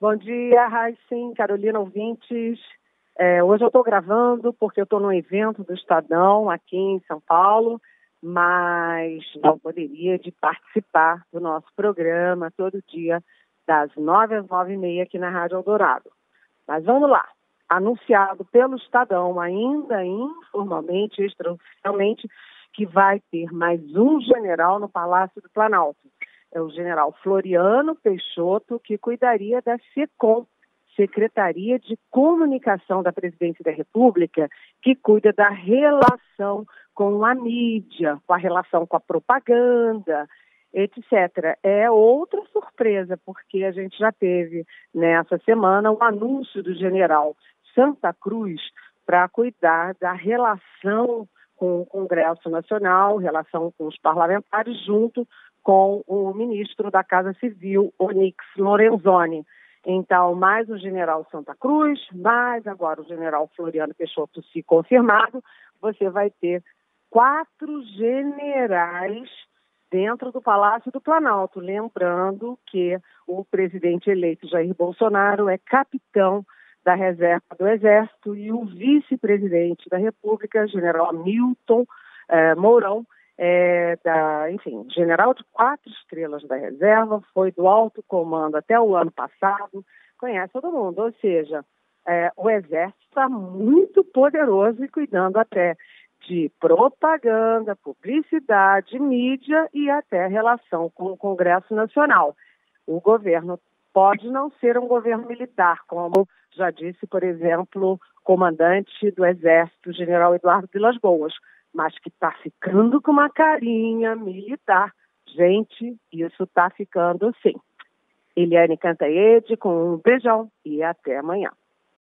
Bom dia, Raíssen, Carolina Ouvintes. É, hoje eu estou gravando porque eu estou num evento do Estadão aqui em São Paulo, mas não poderia de participar do nosso programa todo dia, das nove às nove e meia aqui na Rádio Eldorado. Mas vamos lá. Anunciado pelo Estadão, ainda informalmente, extraoficialmente, que vai ter mais um general no Palácio do Planalto é o general Floriano Peixoto, que cuidaria da SECOM, Secretaria de Comunicação da Presidência da República, que cuida da relação com a mídia, com a relação com a propaganda, etc. É outra surpresa, porque a gente já teve nessa semana o um anúncio do general Santa Cruz para cuidar da relação com o Congresso Nacional, relação com os parlamentares, junto com o ministro da Casa Civil, Onix Lorenzoni. Então, mais o general Santa Cruz, mais agora o general Floriano Peixoto, se confirmado, você vai ter quatro generais dentro do Palácio do Planalto. Lembrando que o presidente eleito Jair Bolsonaro é capitão da reserva do Exército e o vice-presidente da República, general Milton eh, Mourão, é, da, enfim, general de quatro estrelas da reserva, foi do alto comando até o ano passado, conhece todo mundo, ou seja, é, o exército está muito poderoso e cuidando até de propaganda, publicidade, mídia e até relação com o Congresso Nacional. O governo pode não ser um governo militar, como já disse, por exemplo, comandante do Exército, general Eduardo Vilas Boas, mas que está ficando com uma carinha militar. Gente, isso está ficando sim. Eliane Cantaede com um beijão e até amanhã.